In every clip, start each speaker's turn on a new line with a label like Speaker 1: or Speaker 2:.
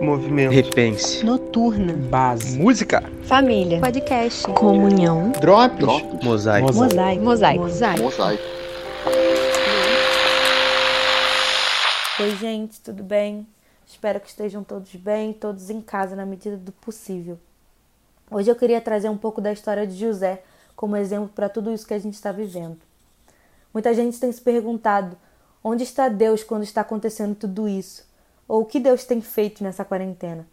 Speaker 1: Movimento.
Speaker 2: Repense.
Speaker 3: Noturna.
Speaker 1: Base. Música.
Speaker 4: Família.
Speaker 5: Podcast.
Speaker 3: Comunhão.
Speaker 1: Drops.
Speaker 6: Drops.
Speaker 2: Mosaico.
Speaker 3: Mosaico.
Speaker 4: Mosaico.
Speaker 3: Mosaico.
Speaker 6: Mosaico.
Speaker 7: Oi, gente, tudo bem? Espero que estejam todos bem, todos em casa na medida do possível. Hoje eu queria trazer um pouco da história de José como exemplo para tudo isso que a gente está vivendo. Muita gente tem se perguntado onde está Deus quando está acontecendo tudo isso? Ou o que Deus tem feito nessa quarentena?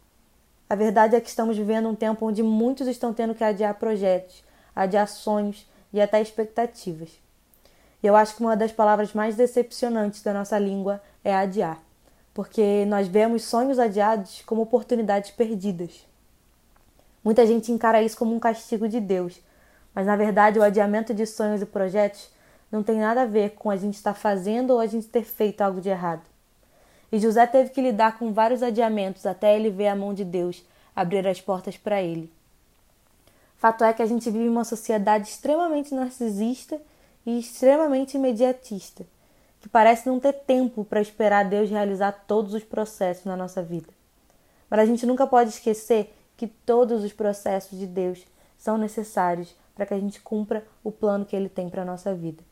Speaker 7: A verdade é que estamos vivendo um tempo onde muitos estão tendo que adiar projetos, adiar sonhos e até expectativas. E eu acho que uma das palavras mais decepcionantes da nossa língua é adiar, porque nós vemos sonhos adiados como oportunidades perdidas. Muita gente encara isso como um castigo de Deus, mas na verdade o adiamento de sonhos e projetos não tem nada a ver com a gente estar fazendo ou a gente ter feito algo de errado. E José teve que lidar com vários adiamentos até ele ver a mão de Deus abrir as portas para ele. Fato é que a gente vive uma sociedade extremamente narcisista e extremamente imediatista, que parece não ter tempo para esperar Deus realizar todos os processos na nossa vida. Mas a gente nunca pode esquecer que todos os processos de Deus são necessários para que a gente cumpra o plano que ele tem para a nossa vida.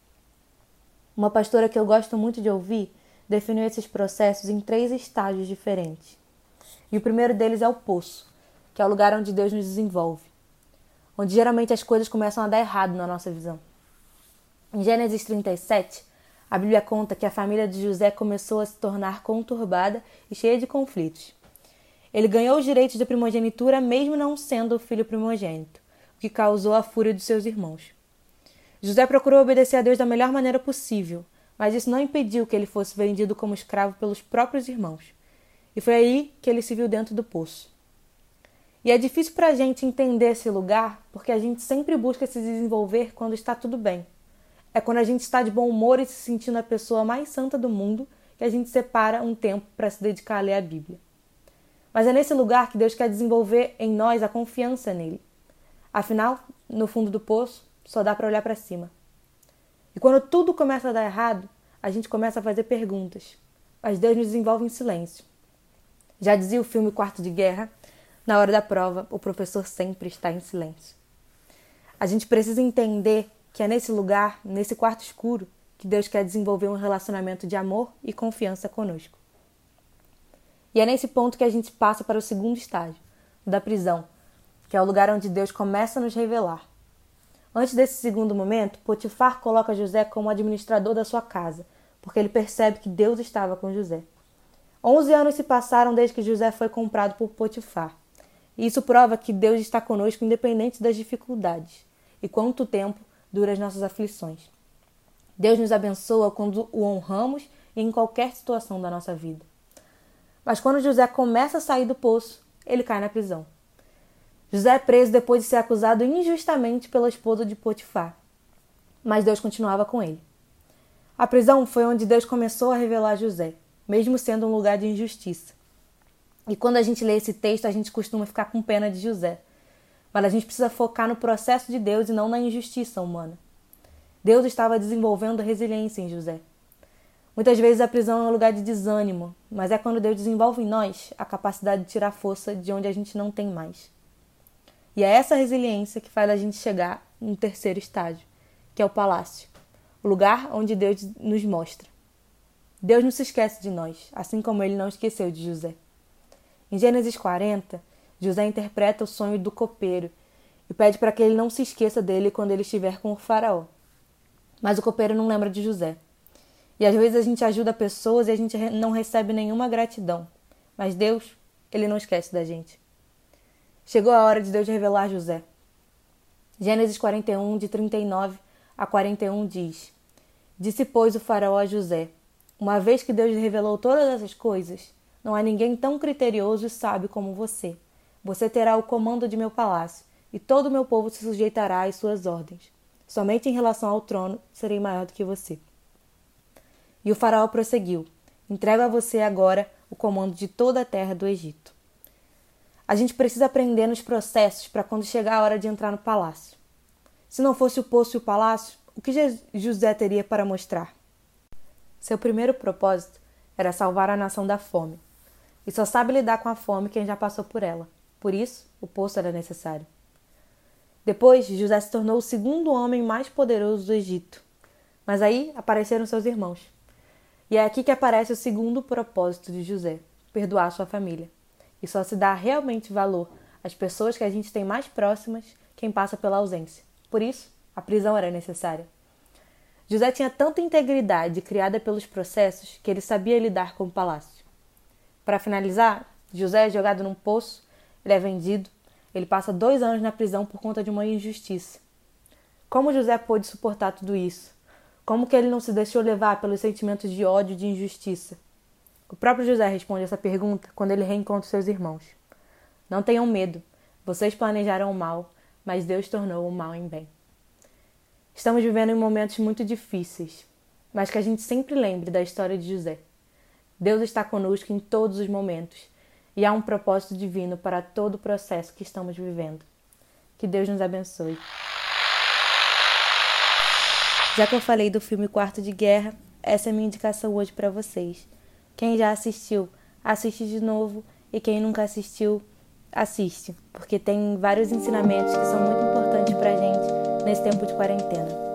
Speaker 7: Uma pastora que eu gosto muito de ouvir definiu esses processos em três estágios diferentes. E o primeiro deles é o poço, que é o lugar onde Deus nos desenvolve, onde geralmente as coisas começam a dar errado na nossa visão. Em Gênesis 37, a Bíblia conta que a família de José começou a se tornar conturbada e cheia de conflitos. Ele ganhou os direitos de primogenitura mesmo não sendo o filho primogênito, o que causou a fúria dos seus irmãos. José procurou obedecer a Deus da melhor maneira possível, mas isso não impediu que ele fosse vendido como escravo pelos próprios irmãos. E foi aí que ele se viu dentro do poço. E é difícil para a gente entender esse lugar porque a gente sempre busca se desenvolver quando está tudo bem. É quando a gente está de bom humor e se sentindo a pessoa mais santa do mundo que a gente separa um tempo para se dedicar a ler a Bíblia. Mas é nesse lugar que Deus quer desenvolver em nós a confiança nele. Afinal, no fundo do poço, só dá para olhar para cima. E quando tudo começa a dar errado, a gente começa a fazer perguntas. Mas Deus nos desenvolve em silêncio. Já dizia o filme Quarto de Guerra, na hora da prova, o professor sempre está em silêncio. A gente precisa entender que é nesse lugar, nesse quarto escuro, que Deus quer desenvolver um relacionamento de amor e confiança conosco. E é nesse ponto que a gente passa para o segundo estágio, da prisão, que é o lugar onde Deus começa a nos revelar. Antes desse segundo momento, Potifar coloca José como administrador da sua casa, porque ele percebe que Deus estava com José. Onze anos se passaram desde que José foi comprado por Potifar. Isso prova que Deus está conosco independente das dificuldades e quanto tempo dura as nossas aflições. Deus nos abençoa quando o honramos e em qualquer situação da nossa vida. Mas quando José começa a sair do poço, ele cai na prisão. José é preso depois de ser acusado injustamente pela esposa de Potifar. Mas Deus continuava com ele. A prisão foi onde Deus começou a revelar José, mesmo sendo um lugar de injustiça. E quando a gente lê esse texto, a gente costuma ficar com pena de José. Mas a gente precisa focar no processo de Deus e não na injustiça humana. Deus estava desenvolvendo resiliência em José. Muitas vezes a prisão é um lugar de desânimo, mas é quando Deus desenvolve em nós a capacidade de tirar força de onde a gente não tem mais. E é essa resiliência que faz a gente chegar no terceiro estágio, que é o palácio, o lugar onde Deus nos mostra. Deus não se esquece de nós, assim como ele não esqueceu de José. Em Gênesis 40, José interpreta o sonho do copeiro e pede para que ele não se esqueça dele quando ele estiver com o faraó. Mas o copeiro não lembra de José. E às vezes a gente ajuda pessoas e a gente não recebe nenhuma gratidão. Mas Deus, ele não esquece da gente. Chegou a hora de Deus revelar José. Gênesis 41, de 39 a 41 diz: Disse, pois, o faraó a José: Uma vez que Deus revelou todas essas coisas, não há ninguém tão criterioso e sábio como você. Você terá o comando de meu palácio, e todo o meu povo se sujeitará às suas ordens. Somente em relação ao trono serei maior do que você. E o faraó prosseguiu: Entrego a você agora o comando de toda a terra do Egito. A gente precisa aprender nos processos para quando chegar a hora de entrar no palácio. Se não fosse o poço e o palácio, o que José teria para mostrar? Seu primeiro propósito era salvar a nação da fome. E só sabe lidar com a fome quem já passou por ela. Por isso, o poço era necessário. Depois, José se tornou o segundo homem mais poderoso do Egito. Mas aí apareceram seus irmãos. E é aqui que aparece o segundo propósito de José: perdoar sua família. E só se dá realmente valor às pessoas que a gente tem mais próximas quem passa pela ausência. Por isso, a prisão era necessária. José tinha tanta integridade criada pelos processos que ele sabia lidar com o palácio. Para finalizar, José é jogado num poço, ele é vendido, ele passa dois anos na prisão por conta de uma injustiça. Como José pôde suportar tudo isso? Como que ele não se deixou levar pelos sentimentos de ódio e de injustiça? O próprio José responde essa pergunta quando ele reencontra seus irmãos. Não tenham medo, vocês planejaram o mal, mas Deus tornou o mal em bem. Estamos vivendo em momentos muito difíceis, mas que a gente sempre lembre da história de José. Deus está conosco em todos os momentos e há um propósito divino para todo o processo que estamos vivendo. Que Deus nos abençoe. Já que eu falei do filme Quarto de Guerra, essa é a minha indicação hoje para vocês. Quem já assistiu, assiste de novo e quem nunca assistiu, assiste, porque tem vários ensinamentos que são muito importantes para a gente nesse tempo de quarentena.